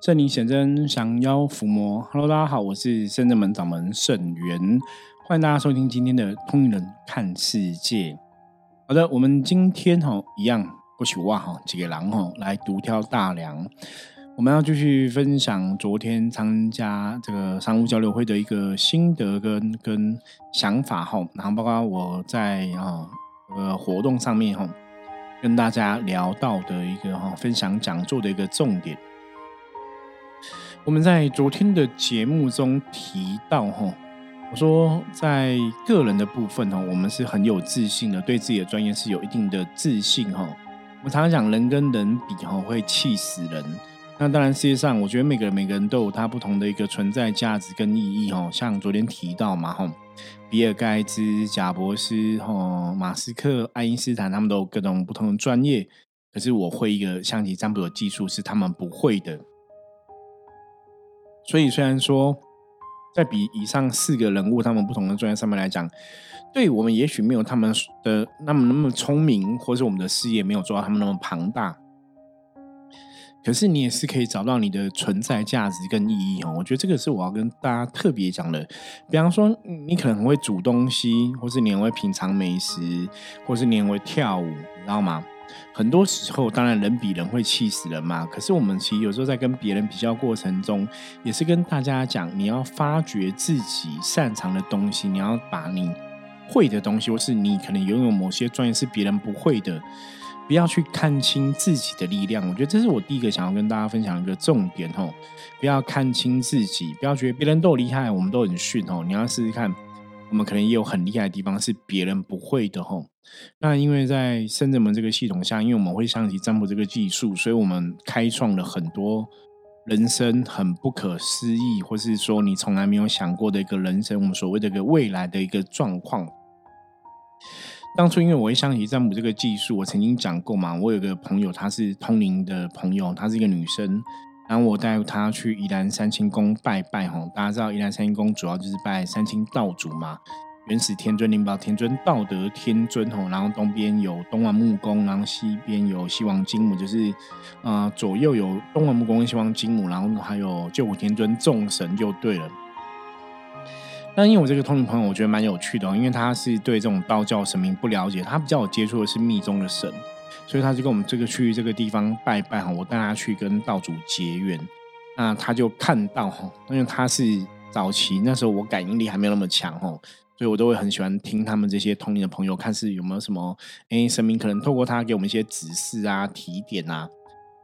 圣灵显真，降妖伏魔。Hello，大家好，我是圣正门掌门圣元，欢迎大家收听今天的《通灵人看世界》。好的，我们今天哈一样过去哇哈几个狼哈来独挑大梁，我们要继续分享昨天参加这个商务交流会的一个心得跟跟想法哈，然后包括我在啊呃活动上面哈跟大家聊到的一个哈分享讲座的一个重点。我们在昨天的节目中提到，哈，我说在个人的部分，哈，我们是很有自信的，对自己的专业是有一定的自信，哈。我们常常讲人跟人比，哈，会气死人。那当然，世界上我觉得每个人每个人都有他不同的一个存在价值跟意义，哈。像昨天提到嘛，哈，比尔盖茨、贾博士、哈，马斯克、爱因斯坦，他们都各种不同的专业，可是我会一个象棋占卜的技术是他们不会的。所以，虽然说在比以上四个人物他们不同的专业上面来讲，对我们也许没有他们的那么那么聪明，或者我们的事业没有做到他们那么庞大，可是你也是可以找到你的存在价值跟意义哦。我觉得这个是我要跟大家特别讲的。比方说，你可能很会煮东西，或是你很会品尝美食，或是你很会跳舞，你知道吗？很多时候，当然人比人会气死人嘛。可是我们其实有时候在跟别人比较过程中，也是跟大家讲，你要发掘自己擅长的东西，你要把你会的东西，或是你可能拥有某些专业是别人不会的，不要去看清自己的力量。我觉得这是我第一个想要跟大家分享一个重点哦，不要看清自己，不要觉得别人都厉害，我们都很逊哦。你要试试看，我们可能也有很厉害的地方是别人不会的吼。那因为在深圳门这个系统下，因为我们会象棋占卜这个技术，所以我们开创了很多人生很不可思议，或是说你从来没有想过的一个人生，我们所谓的一个未来的一个状况。当初因为我会象棋占卜这个技术，我曾经讲过嘛，我有个朋友，她是通灵的朋友，她是一个女生，然后我带他去宜兰三清宫拜拜哈。大家知道宜兰三清宫主要就是拜三清道主嘛。原始天尊、灵宝天尊、道德天尊吼，然后东边有东王木公，然后西边有西王金母，就是啊左右有东王木公西王金母，然后还有救苦天尊众神就对了。那因为我这个通灵朋友，我觉得蛮有趣的哦，因为他是对这种道教神明不了解，他比较有接触的是密宗的神，所以他就跟我们这个去这个地方拜拜哈，我带他去跟道主结缘。那他就看到哈，因为他是早期那时候我感应力还没有那么强哈。所以我都会很喜欢听他们这些通灵的朋友，看是有没有什么哎神明可能透过他给我们一些指示啊、提点啊。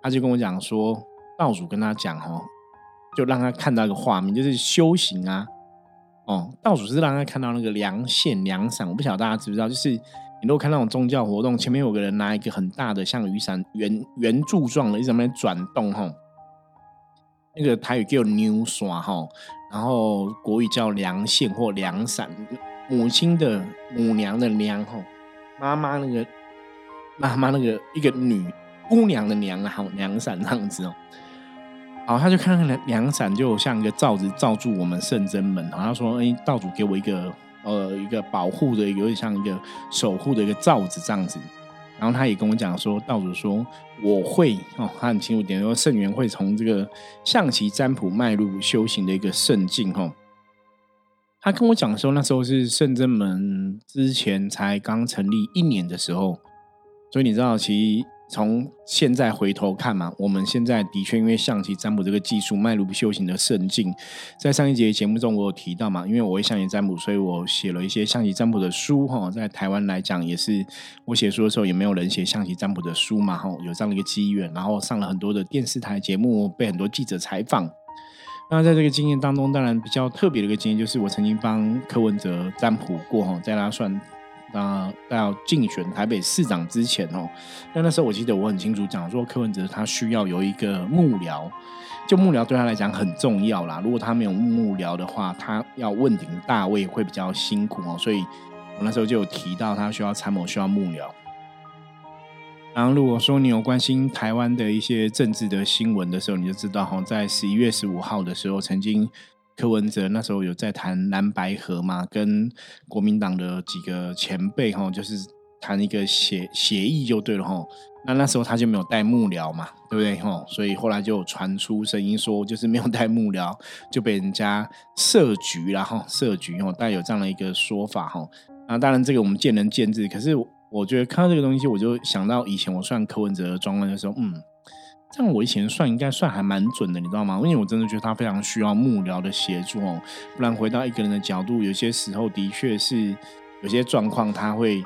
他就跟我讲说，道主跟他讲哦，就让他看到一个画面，就是修行啊。哦，道主是让他看到那个梁线、梁伞。我不晓得大家知不知道，就是你如果看那种宗教活动，前面有个人拿一个很大的像雨伞圆圆柱状的，一直在那边转动哈。那个台语叫牛刷哈。然后国语叫梁线或梁伞，母亲的母娘的娘吼，妈妈那个妈妈那个一个女姑娘的娘啊，好梁伞这样子哦。好，他就看那个梁伞，就像一个罩子罩住我们圣真门。然后他说：“哎，道主给我一个呃一个保护的，有点像一个守护的一个罩子这样子。”然后他也跟我讲说，道主说我会哦，他很清楚点说圣元会从这个象棋占卜迈入修行的一个圣境哦。他跟我讲说，那时候是圣真门之前才刚成立一年的时候，所以你知道其实。从现在回头看嘛，我们现在的确因为象棋占卜这个技术迈入修行的圣境，在上一节节目中我有提到嘛，因为我会象棋占卜，所以我写了一些象棋占卜的书哈。在台湾来讲，也是我写书的时候也没有人写象棋占卜的书嘛哈，有这样的一个机缘，然后上了很多的电视台节目，被很多记者采访。那在这个经验当中，当然比较特别的一个经验，就是我曾经帮柯文哲占卜过哈，在他算。那要竞选台北市长之前哦，那那时候我记得我很清楚讲说，柯文哲他需要有一个幕僚，就幕僚对他来讲很重要啦。如果他没有幕僚的话，他要问鼎大位会比较辛苦哦。所以我那时候就有提到他需要参谋，需要幕僚。然后如果说你有关心台湾的一些政治的新闻的时候，你就知道哈，在十一月十五号的时候曾经。柯文哲那时候有在谈蓝白河嘛，跟国民党的几个前辈哈，就是谈一个协协议就对了哈。那那时候他就没有带幕僚嘛，对不对哈？所以后来就传出声音说，就是没有带幕僚就被人家设局然后设局哦，带有这样的一个说法哈。那当然这个我们见仁见智，可是我觉得看到这个东西，我就想到以前我算柯文哲的状况的时候，嗯，这样我以前算应该算还蛮准的，你知道吗？因为我真的觉得他非常需要幕僚的协助哦，不然回到一个人的角度，有些时候的确是有些状况他会。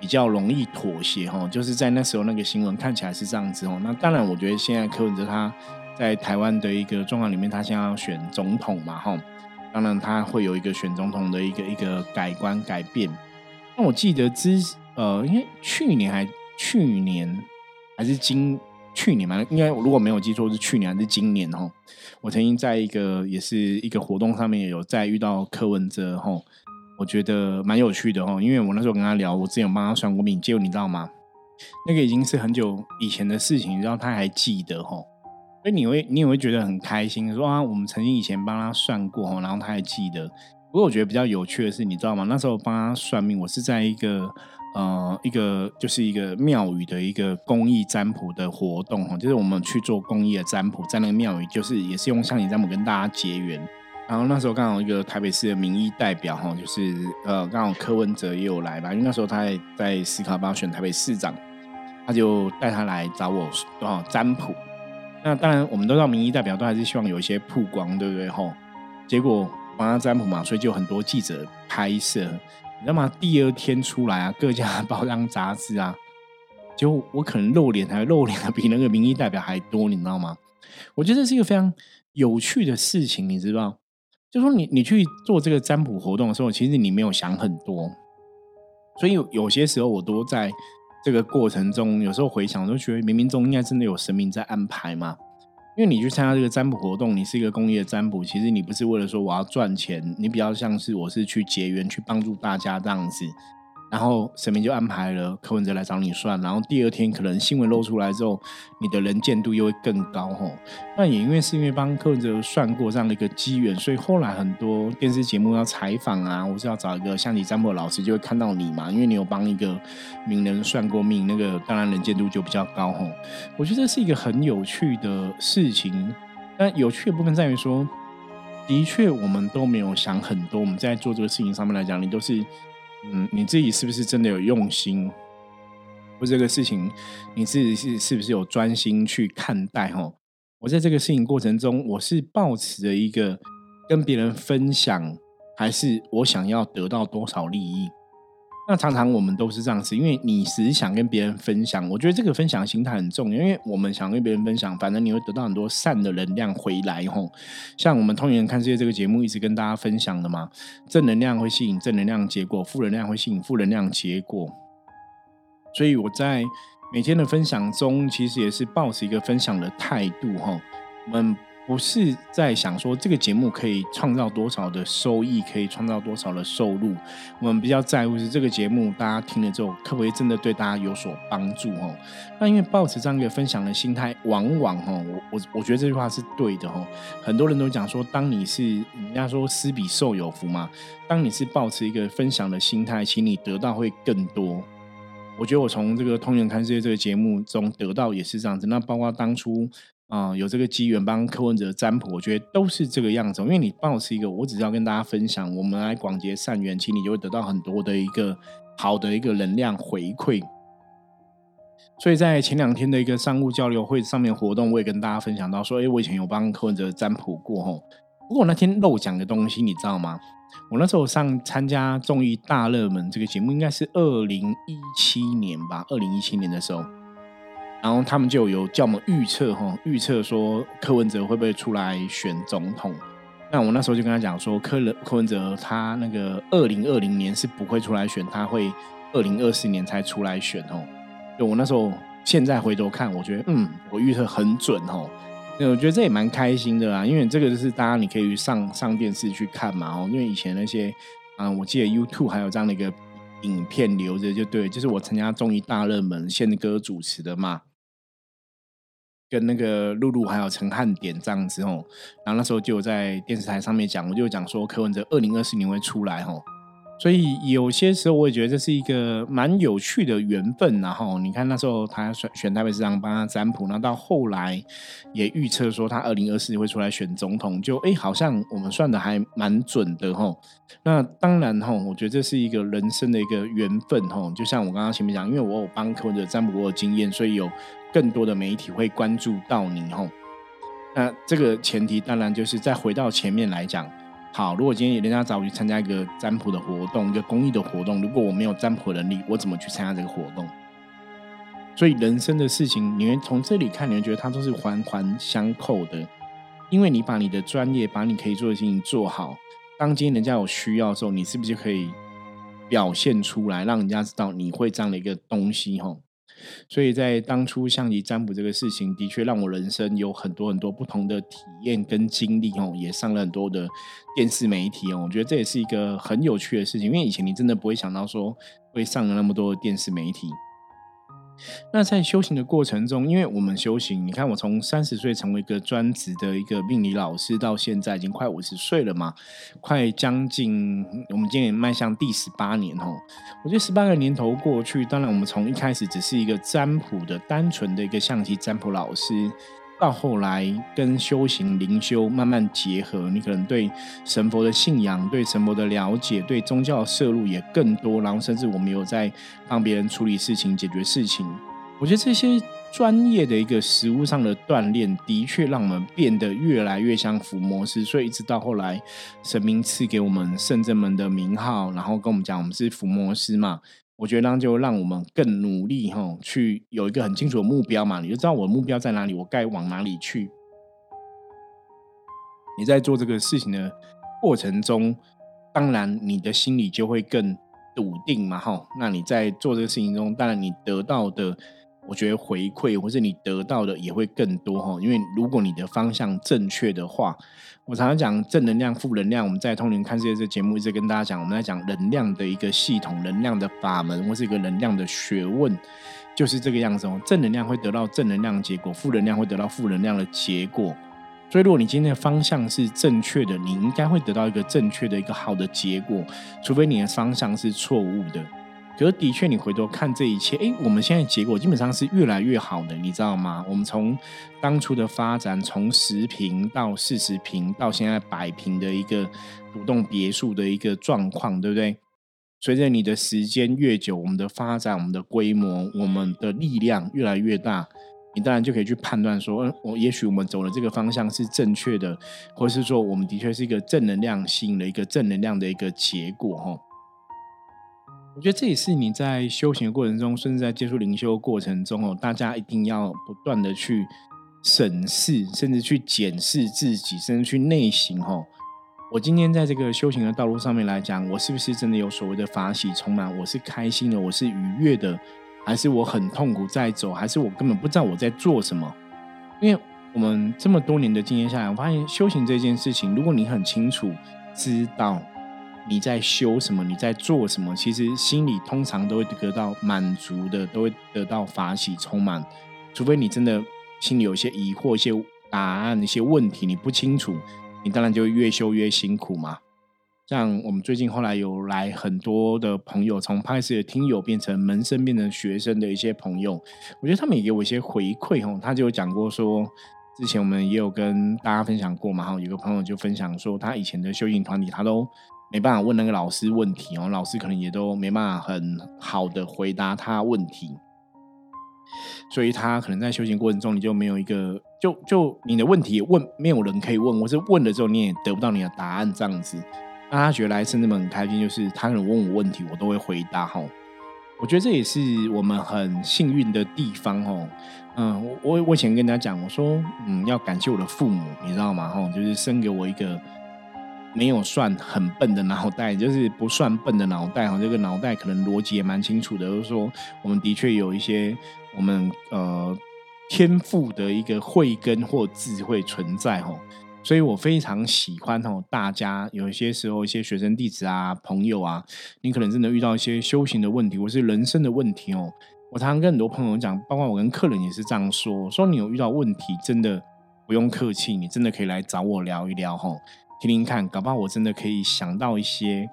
比较容易妥协哦，就是在那时候那个新闻看起来是这样子哦。那当然，我觉得现在柯文哲他在台湾的一个状况里面，他现在要选总统嘛哈，当然他会有一个选总统的一个一个改观改变。那我记得之呃，因为去年还去年还是今去年嘛，应该如果没有记错是去年还是今年哦。我曾经在一个也是一个活动上面有在遇到柯文哲哈。我觉得蛮有趣的哦，因为我那时候跟他聊，我之前有帮他算过命，结果你知道吗？那个已经是很久以前的事情，然后他还记得哦，所以你会你也会觉得很开心，说啊，我们曾经以前帮他算过哦，然后他还记得。不过我觉得比较有趣的是，你知道吗？那时候帮他算命，我是在一个呃一个就是一个庙宇的一个公益占卜的活动哦，就是我们去做公益的占卜，在那个庙宇，就是也是用象棋占卜跟大家结缘。然后那时候刚好一个台北市的民意代表哈，就是呃刚好柯文哲也有来吧，因为那时候他在在思考帮选台北市长，他就带他来找我哦占卜。那当然我们都知道民意代表都还是希望有一些曝光，对不对吼？结果帮他占卜嘛，所以就很多记者拍摄，你知道吗？第二天出来啊，各家报章杂志啊，就我可能露脸还露脸的比那个民意代表还多，你知道吗？我觉得这是一个非常有趣的事情，你知道？就说你你去做这个占卜活动的时候，其实你没有想很多，所以有有些时候我都在这个过程中，有时候回想，都觉得冥冥中应该真的有神明在安排嘛。因为你去参加这个占卜活动，你是一个公益的占卜，其实你不是为了说我要赚钱，你比较像是我是去结缘，去帮助大家这样子。然后神明就安排了柯文哲来找你算，然后第二天可能新闻露出来之后，你的人见度又会更高吼。那也因为是因为帮柯文哲算过这样的一个机缘，所以后来很多电视节目要采访啊，或是要找一个像你占卜老师，就会看到你嘛，因为你有帮一个名人算过命，那个当然人见度就比较高吼。我觉得这是一个很有趣的事情，但有趣的部分在于说，的确我们都没有想很多，我们在做这个事情上面来讲，你都是。嗯，你自己是不是真的有用心？或这个事情，你自己是是不是有专心去看待？哦，我在这个事情过程中，我是抱持着一个跟别人分享，还是我想要得到多少利益？那常常我们都是这样子，因为你只是想跟别人分享，我觉得这个分享心态很重要，因为我们想跟别人分享，反正你会得到很多善的能量回来吼。像我们通人看世界这个节目一直跟大家分享的嘛，正能量会吸引正能量结果，负能量会吸引负能量结果。所以我在每天的分享中，其实也是保持一个分享的态度哈。我们。不是在想说这个节目可以创造多少的收益，可以创造多少的收入。我们比较在乎是这个节目大家听了之后，可不可以真的对大家有所帮助？哦，那因为抱持这样一个分享的心态，往往哦，我我我觉得这句话是对的哦。很多人都讲说，当你是人家说施比受有福嘛，当你是抱持一个分享的心态，请你得到会更多。我觉得我从这个《通人看世界》这个节目中得到也是这样子。那包括当初。啊，有这个机缘帮柯文哲占卜，我觉得都是这个样子。因为你帮我是一个，我只是要跟大家分享，我们来广结善缘，其实你就会得到很多的一个好的一个能量回馈。所以在前两天的一个商务交流会上面活动，我也跟大家分享到说，哎，我以前有帮柯文哲占卜过吼。不过那天漏讲的东西，你知道吗？我那时候上参加综艺大热门这个节目，应该是二零一七年吧，二零一七年的时候。然后他们就有叫我们预测哈，预测说柯文哲会不会出来选总统？那我那时候就跟他讲说，柯文柯文哲他那个二零二零年是不会出来选，他会二零二四年才出来选哦。就我那时候现在回头看，我觉得嗯，我预测很准哦。那我觉得这也蛮开心的啦，因为这个就是大家你可以上上电视去看嘛哦。因为以前那些嗯，我记得 YouTube 还有这样的一个影片留着就对，就是我参加综艺大热门宪哥主持的嘛。跟那个露露还有陈汉典这样子哦，然后那时候就在电视台上面讲，我就讲说柯文哲二零二四年会出来哦，所以有些时候我也觉得这是一个蛮有趣的缘分，然后你看那时候他选选台北市长帮他占卜，然后到后来也预测说他二零二四年会出来选总统，就哎好像我们算的还蛮准的哈。那当然哈，我觉得这是一个人生的一个缘分哈。就像我刚刚前面讲，因为我有帮柯文哲占卜过的经验，所以有更多的媒体会关注到你哦。那这个前提当然就是再回到前面来讲。好，如果今天人家找我去参加一个占卜的活动，一个公益的活动，如果我没有占卜能力，我怎么去参加这个活动？所以人生的事情，你会从这里看，你会觉得它都是环环相扣的。因为你把你的专业，把你可以做的事情做好，当今天人家有需要的时候，你是不是就可以表现出来，让人家知道你会这样的一个东西？吼。所以在当初象棋占卜这个事情，的确让我人生有很多很多不同的体验跟经历哦，也上了很多的电视媒体哦。我觉得这也是一个很有趣的事情，因为以前你真的不会想到说会上了那么多的电视媒体。那在修行的过程中，因为我们修行，你看我从三十岁成为一个专职的一个命理老师，到现在已经快五十岁了嘛，快将近我们今年迈向第十八年哦。我觉得十八个年头过去，当然我们从一开始只是一个占卜的单纯的一个象棋占卜老师。到后来跟修行灵修慢慢结合，你可能对神佛的信仰、对神佛的了解、对宗教的摄入也更多，然后甚至我们有在帮别人处理事情、解决事情。我觉得这些专业的一个实物上的锻炼，的确让我们变得越来越像伏魔师。所以一直到后来，神明赐给我们圣正门的名号，然后跟我们讲我们是伏魔师嘛。我觉得那就让我们更努力哈，去有一个很清楚的目标嘛，你就知道我的目标在哪里，我该往哪里去。你在做这个事情的过程中，当然你的心里就会更笃定嘛哈。那你在做这个事情中，当然你得到的。我觉得回馈或者你得到的也会更多哈，因为如果你的方向正确的话，我常常讲正能量、负能量。我们在通灵看世界这节目一直跟大家讲，我们在讲能量的一个系统、能量的法门或是一个能量的学问，就是这个样子哦。正能量会得到正能量结果，负能量会得到负能量的结果。所以，如果你今天的方向是正确的，你应该会得到一个正确的一个好的结果，除非你的方向是错误的。可是的确，你回头看这一切，哎，我们现在结果基本上是越来越好的，你知道吗？我们从当初的发展，从十平到四十平，到现在百平的一个独栋别墅的一个状况，对不对？随着你的时间越久，我们的发展、我们的规模、我们的力量越来越大，你当然就可以去判断说，嗯，我也许我们走的这个方向是正确的，或是说我们的确是一个正能量吸引了一个正能量的一个结果，哈。我觉得这也是你在修行的过程中，甚至在接触灵修过程中哦，大家一定要不断的去审视，甚至去检视自己，甚至去内省哦。我今天在这个修行的道路上面来讲，我是不是真的有所谓的法喜充满？我是开心的，我是愉悦的，还是我很痛苦在走？还是我根本不知道我在做什么？因为我们这么多年的经验下来，我发现修行这件事情，如果你很清楚知道。你在修什么？你在做什么？其实心里通常都会得到满足的，都会得到法喜充满。除非你真的心里有些疑惑、一些答案、一些问题你不清楚，你当然就越修越辛苦嘛。像我们最近后来有来很多的朋友，从拍摄的听友变成门生、变成学生的一些朋友，我觉得他们也给我一些回馈哦。他就有讲过说，之前我们也有跟大家分享过嘛。哈，有个朋友就分享说，他以前的修行团体，他都。没办法问那个老师问题哦，老师可能也都没办法很好的回答他问题，所以他可能在修行过程中，你就没有一个，就就你的问题问没有人可以问，或是问了之后你也得不到你的答案这样子，那他觉得来生那么很开心，就是他可能问我问题，我都会回答哈。我觉得这也是我们很幸运的地方哦。嗯，我我以前跟人家讲，我说嗯要感谢我的父母，你知道吗？哈，就是生给我一个。没有算很笨的脑袋，就是不算笨的脑袋哈。这个脑袋可能逻辑也蛮清楚的，就是说我们的确有一些我们呃天赋的一个慧根或智慧存在哈。所以我非常喜欢哈，大家有些时候一些学生弟子啊、朋友啊，你可能真的遇到一些修行的问题或是人生的问题哦。我常常跟很多朋友讲，包括我跟客人也是这样说：说你有遇到问题，真的不用客气，你真的可以来找我聊一聊哈。听听看，搞不好我真的可以想到一些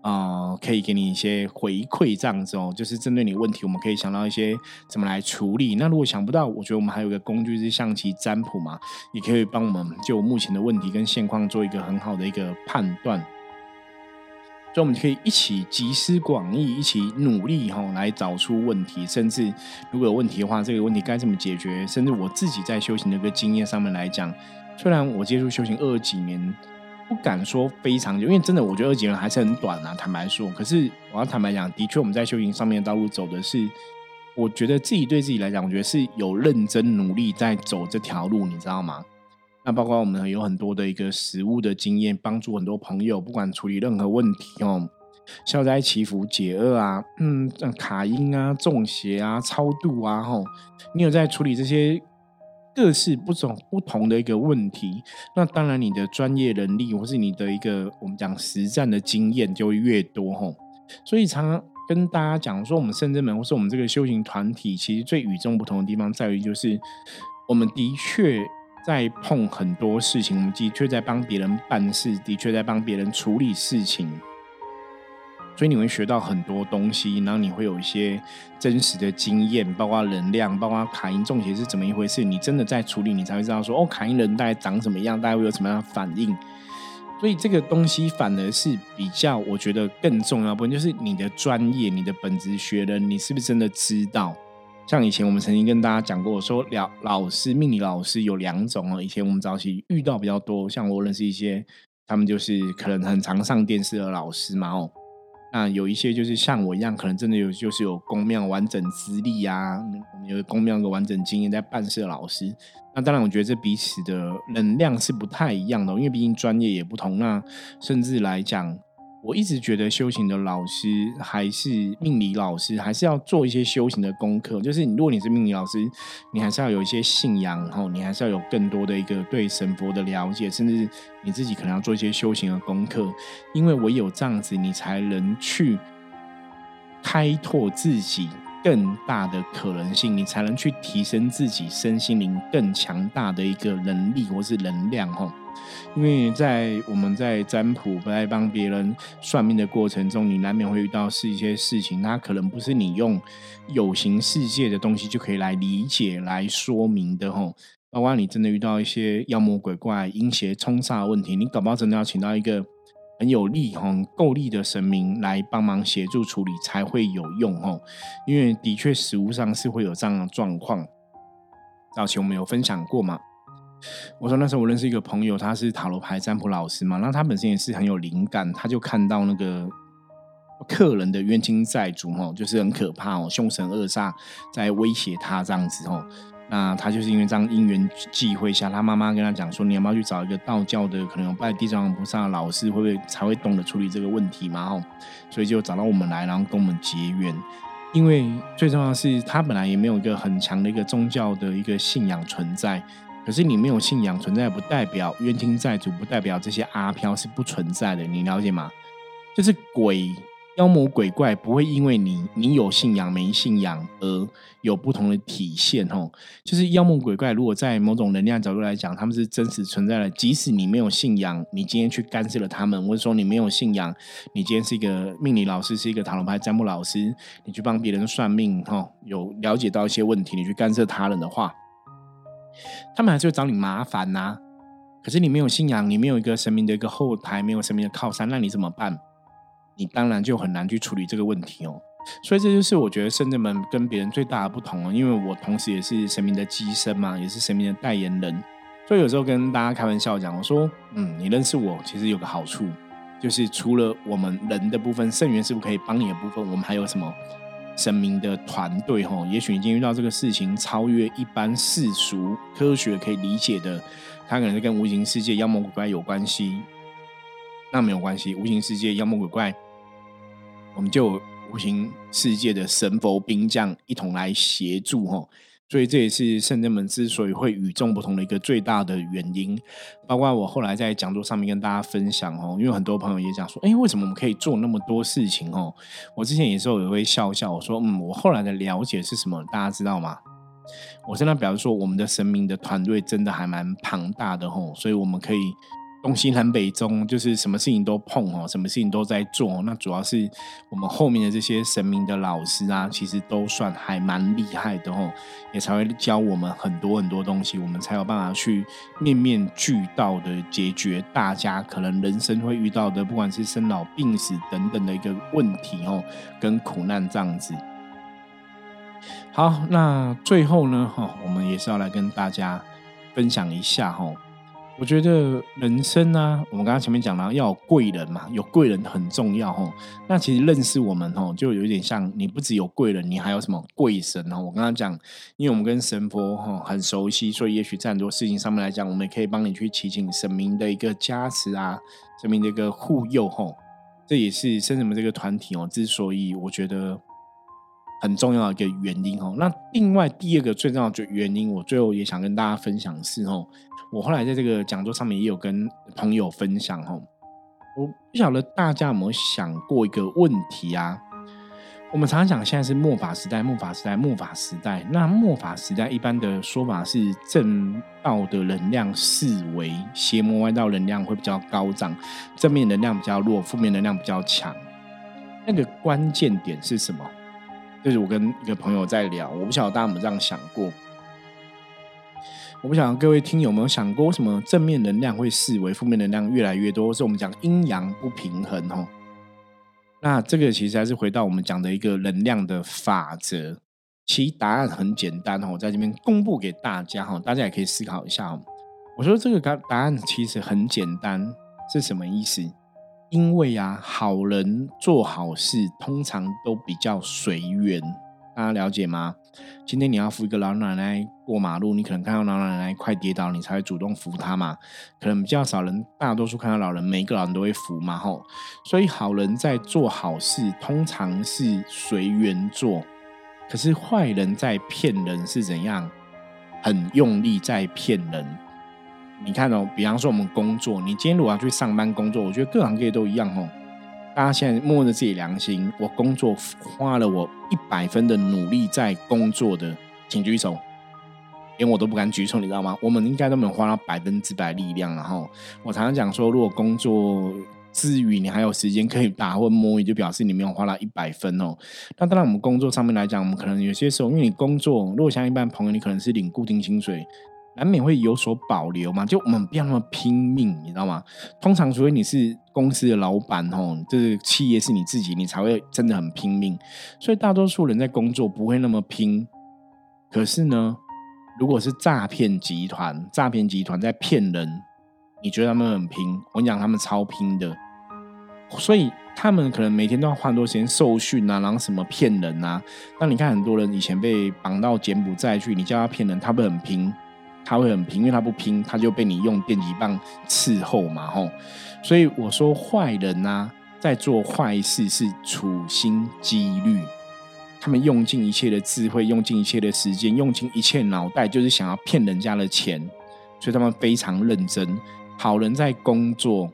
啊，可以给你一些回馈，这样子哦，就是针对你问题，我们可以想到一些怎么来处理。那如果想不到，我觉得我们还有一个工具是象棋占卜嘛，也可以帮我们就目前的问题跟现况做一个很好的一个判断。所以，我们可以一起集思广益，一起努力哈，来找出问题。甚至如果有问题的话，这个问题该怎么解决？甚至我自己在修行的一个经验上面来讲，虽然我接触修行二几年。不敢说非常久，因为真的，我觉得二几年还是很短啊。坦白说，可是我要坦白讲，的确我们在修行上面的道路走的是，我觉得自己对自己来讲，我觉得是有认真努力在走这条路，你知道吗？那包括我们有很多的一个实物的经验，帮助很多朋友，不管处理任何问题哦，消灾祈福解厄啊，嗯，卡音啊、中邪啊、超度啊，吼，你有在处理这些？各式不同不同的一个问题，那当然你的专业能力或是你的一个我们讲实战的经验就会越多吼。所以常常跟大家讲说，我们圣真门或是我们这个修行团体，其实最与众不同的地方在于，就是我们的确在碰很多事情，我们的确在帮别人办事，的确在帮别人处理事情。所以你会学到很多东西，然后你会有一些真实的经验，包括能量，包括卡因中邪是怎么一回事。你真的在处理，你才会知道说，哦，卡因人大概长什么样，大概会有什么样的反应。所以这个东西反而是比较，我觉得更重要部分，就是你的专业，你的本职学的，你是不是真的知道？像以前我们曾经跟大家讲过，说老老师命理老师有两种哦。以前我们早期遇到比较多，像我认识一些，他们就是可能很常上电视的老师嘛哦。那有一些就是像我一样，可能真的有就是有公庙完整资历啊，我们有公庙个完整经验在办事的老师。那当然，我觉得这彼此的能量是不太一样的，因为毕竟专业也不同。那甚至来讲。我一直觉得修行的老师还是命理老师，还是要做一些修行的功课。就是你，如果你是命理老师，你还是要有一些信仰，然后你还是要有更多的一个对神佛的了解，甚至你自己可能要做一些修行的功课。因为唯有这样子，你才能去开拓自己更大的可能性，你才能去提升自己身心灵更强大的一个能力或是能量，吼。因为在我们在占卜、在帮别人算命的过程中，你难免会遇到是一些事情，它可能不是你用有形世界的东西就可以来理解、来说明的吼。包括你真的遇到一些妖魔鬼怪、阴邪冲煞的问题，你搞不好真的要请到一个很有力、很够力的神明来帮忙协助处理才会有用吼。因为的确实物上是会有这样的状况。早期我们有分享过嘛？我说那时候我认识一个朋友，他是塔罗牌占卜老师嘛，那他本身也是很有灵感，他就看到那个客人的冤亲债主哦，就是很可怕哦，凶神恶煞在威胁他这样子哦。那他就是因为这样因缘际会下，他妈妈跟他讲说，你要不要去找一个道教的，可能有拜地藏王菩萨的老师，会不会才会懂得处理这个问题嘛？哦，所以就找到我们来，然后跟我们结缘。因为最重要的是，他本来也没有一个很强的一个宗教的一个信仰存在。可是你没有信仰存在，不代表冤亲债主，不代表这些阿飘是不存在的。你了解吗？就是鬼、妖魔鬼怪不会因为你你有信仰没信仰而有不同的体现。哦，就是妖魔鬼怪，如果在某种能量角度来讲，他们是真实存在的。即使你没有信仰，你今天去干涉了他们，或者说你没有信仰，你今天是一个命理老师，是一个塔罗牌占卜老师，你去帮别人算命，哈，有了解到一些问题，你去干涉他人的话。他们还是会找你麻烦呐，可是你没有信仰，你没有一个神明的一个后台，没有神明的靠山，那你怎么办？你当然就很难去处理这个问题哦。所以这就是我觉得圣人们跟别人最大的不同哦，因为我同时也是神明的机身嘛，也是神明的代言人，所以有时候跟大家开玩笑讲，我说，嗯，你认识我，其实有个好处，就是除了我们人的部分，圣元师傅可以帮你的部分，我们还有什么？神明的团队，哦，也许已经遇到这个事情，超越一般世俗科学可以理解的，它可能是跟无形世界妖魔鬼怪有关系。那没有关系，无形世界妖魔鬼怪，我们就无形世界的神佛兵将一同来协助，吼。所以这也是圣真门之所以会与众不同的一个最大的原因，包括我后来在讲座上面跟大家分享哦，因为很多朋友也讲说，哎，为什么我们可以做那么多事情哦？我之前有时候也会笑笑，我说，嗯，我后来的了解是什么？大家知道吗？我现在表示说，我们的神明的团队真的还蛮庞大的吼，所以我们可以东西南北中，就是什么事情都碰哦，什么事情都在做。那主要是我们后面的这些神明的老师啊，其实都算还蛮厉害的哦，也才会教我们很多很多东西，我们才有办法去面面俱到的解决大家可能人生会遇到的，不管是生老病死等等的一个问题哦，跟苦难这样子。好，那最后呢，哈，我们也是要来跟大家分享一下哈。我觉得人生呢，我们刚刚前面讲了要有贵人嘛，有贵人很重要哈。那其实认识我们哈，就有点像你不只有贵人，你还有什么贵神哦。我刚刚讲，因为我们跟神佛哈很熟悉，所以也许在很多事情上面来讲，我们也可以帮你去祈请神明的一个加持啊，神明的一个护佑哈。这也是生什么这个团体哦，之所以我觉得很重要的一个原因哦。那另外第二个最重要的原因，我最后也想跟大家分享是哦。我后来在这个讲座上面也有跟朋友分享哦，我不晓得大家有没有想过一个问题啊？我们常常讲现在是末法时代，末法时代，末法时代。那末法时代一般的说法是正道的能量四维，邪魔歪道能量会比较高涨，正面能量比较弱，负面能量比较强。那个关键点是什么？就是我跟一个朋友在聊，我不晓得大家有没有这样想过。我不想各位听友有没有想过，为什么正面能量会视为负面能量越来越多？是我们讲阴阳不平衡哦。那这个其实还是回到我们讲的一个能量的法则。其答案很简单哦，我在这边公布给大家哈，大家也可以思考一下哦。我说这个答答案其实很简单，是什么意思？因为啊，好人做好事通常都比较随缘。大家了解吗？今天你要扶一个老奶奶过马路，你可能看到老奶奶快跌倒，你才会主动扶她嘛。可能比较少人，大多数看到老人，每一个老人都会扶嘛，吼。所以好人在做好事，通常是随缘做。可是坏人在骗人是怎样？很用力在骗人。你看哦，比方说我们工作，你今天如果要去上班工作，我觉得各行各业都一样，吼。大家现在摸着自己良心，我工作花了我一百分的努力在工作的，请举手。连我都不敢举手，你知道吗？我们应该都没有花到百分之百力量。然后我常常讲说，如果工作之余你还有时间可以打或摸鱼，就表示你没有花到一百分哦。那当然，我们工作上面来讲，我们可能有些时候，因为你工作，如果像一般朋友，你可能是领固定薪水。难免会有所保留嘛，就我们不要那么拼命，你知道吗？通常，除非你是公司的老板哦，就是企业是你自己，你才会真的很拼命。所以，大多数人在工作不会那么拼。可是呢，如果是诈骗集团，诈骗集团在骗人，你觉得他们很拼？我跟你讲，他们超拼的。所以，他们可能每天都要花很多时间受训啊，然后什么骗人啊。那你看，很多人以前被绑到柬埔寨去，你叫他骗人，他不很拼。他会很拼，因为他不拼，他就被你用电击棒伺候嘛，吼。所以我说坏人呐，在做坏事是处心积虑，他们用尽一切的智慧，用尽一切的时间，用尽一切脑袋，就是想要骗人家的钱，所以他们非常认真。好人在工作，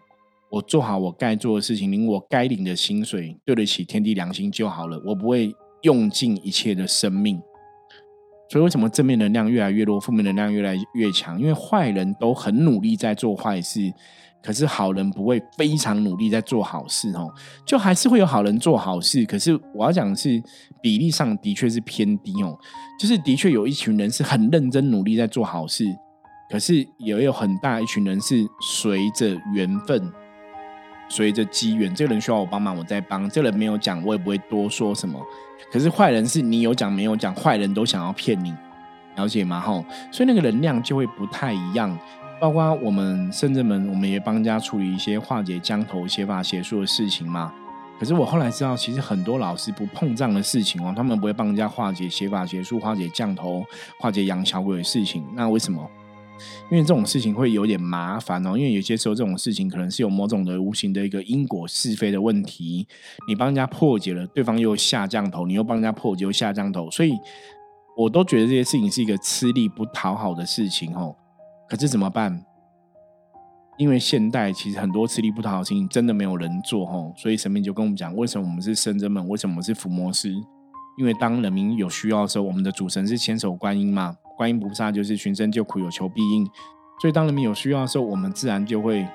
我做好我该做的事情，领我该领的薪水，对得起天地良心就好了，我不会用尽一切的生命。所以为什么正面能量越来越弱，负面能量越来越强？因为坏人都很努力在做坏事，可是好人不会非常努力在做好事哦。就还是会有好人做好事，可是我要讲的是比例上的确是偏低哦。就是的确有一群人是很认真努力在做好事，可是也有很大一群人是随着缘分。随着机缘，这个人需要我帮忙，我再帮；这个人没有讲，我也不会多说什么。可是坏人是你有讲没有讲，坏人都想要骗你，了解吗？吼，所以那个能量就会不太一样。包括我们圣人们，我们也帮人家处理一些化解降头、邪法邪术的事情嘛。可是我后来知道，其实很多老师不碰这样的事情哦，他们不会帮人家化解邪法邪术、化解降头、化解养小鬼的事情。那为什么？因为这种事情会有点麻烦哦，因为有些时候这种事情可能是有某种的无形的一个因果是非的问题，你帮人家破解了，对方又下降头，你又帮人家破解又下降头，所以我都觉得这些事情是一个吃力不讨好的事情哦。可是怎么办？因为现代其实很多吃力不讨好的事情真的没有人做哦，所以神明就跟我们讲，为什么我们是圣真们？为什么是伏魔师？因为当人民有需要的时候，我们的主神是千手观音嘛。观音菩萨就是寻声救苦，有求必应。所以当人民有需要的时候，我们自然就会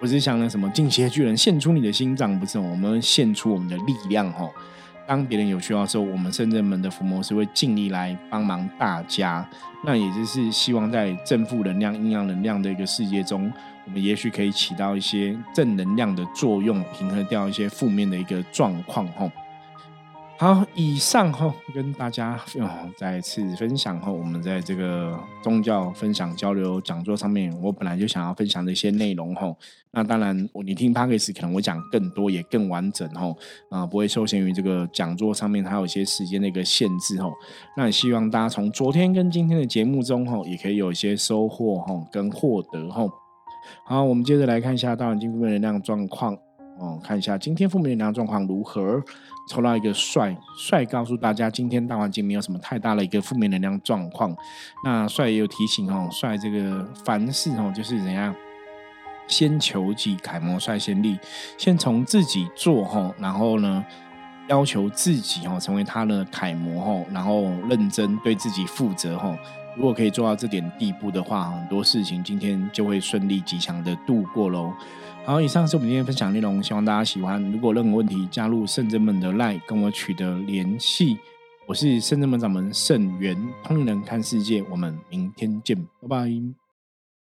不是像那什么进阶巨人献出你的心脏，不是，我们献出我们的力量哈。当别人有需要的时候，我们圣人们的伏魔师会尽力来帮忙大家。那也就是希望在正负能量、阴阳能量的一个世界中，我们也许可以起到一些正能量的作用，平衡掉一些负面的一个状况哈。好，以上后跟大家再次分享后，我们在这个宗教分享交流讲座上面，我本来就想要分享的一些内容吼。那当然，你听 p a c k a g e 可能我讲更多，也更完整吼，啊，不会受限于这个讲座上面它有一些时间的一个限制吼。那希望大家从昨天跟今天的节目中吼，也可以有一些收获吼，跟获得吼。好，我们接着来看一下大环境负面能量状况哦，看一下今天负面能量状况如何。抽到一个帅帅，告诉大家今天大环境没有什么太大的一个负面能量状况。那帅也有提醒哦，帅这个凡事哦，就是怎样，先求己，楷模率先立，先从自己做哈，然后呢，要求自己哦，成为他的楷模哈，然后认真对自己负责哈。如果可以做到这点地步的话，很多事情今天就会顺利吉祥的度过喽。好，以上是我们今天分享内容，希望大家喜欢。如果任何问题，加入圣真门的 LINE 跟我取得联系。我是圣真门掌门圣元，通灵人看世界，我们明天见，拜拜。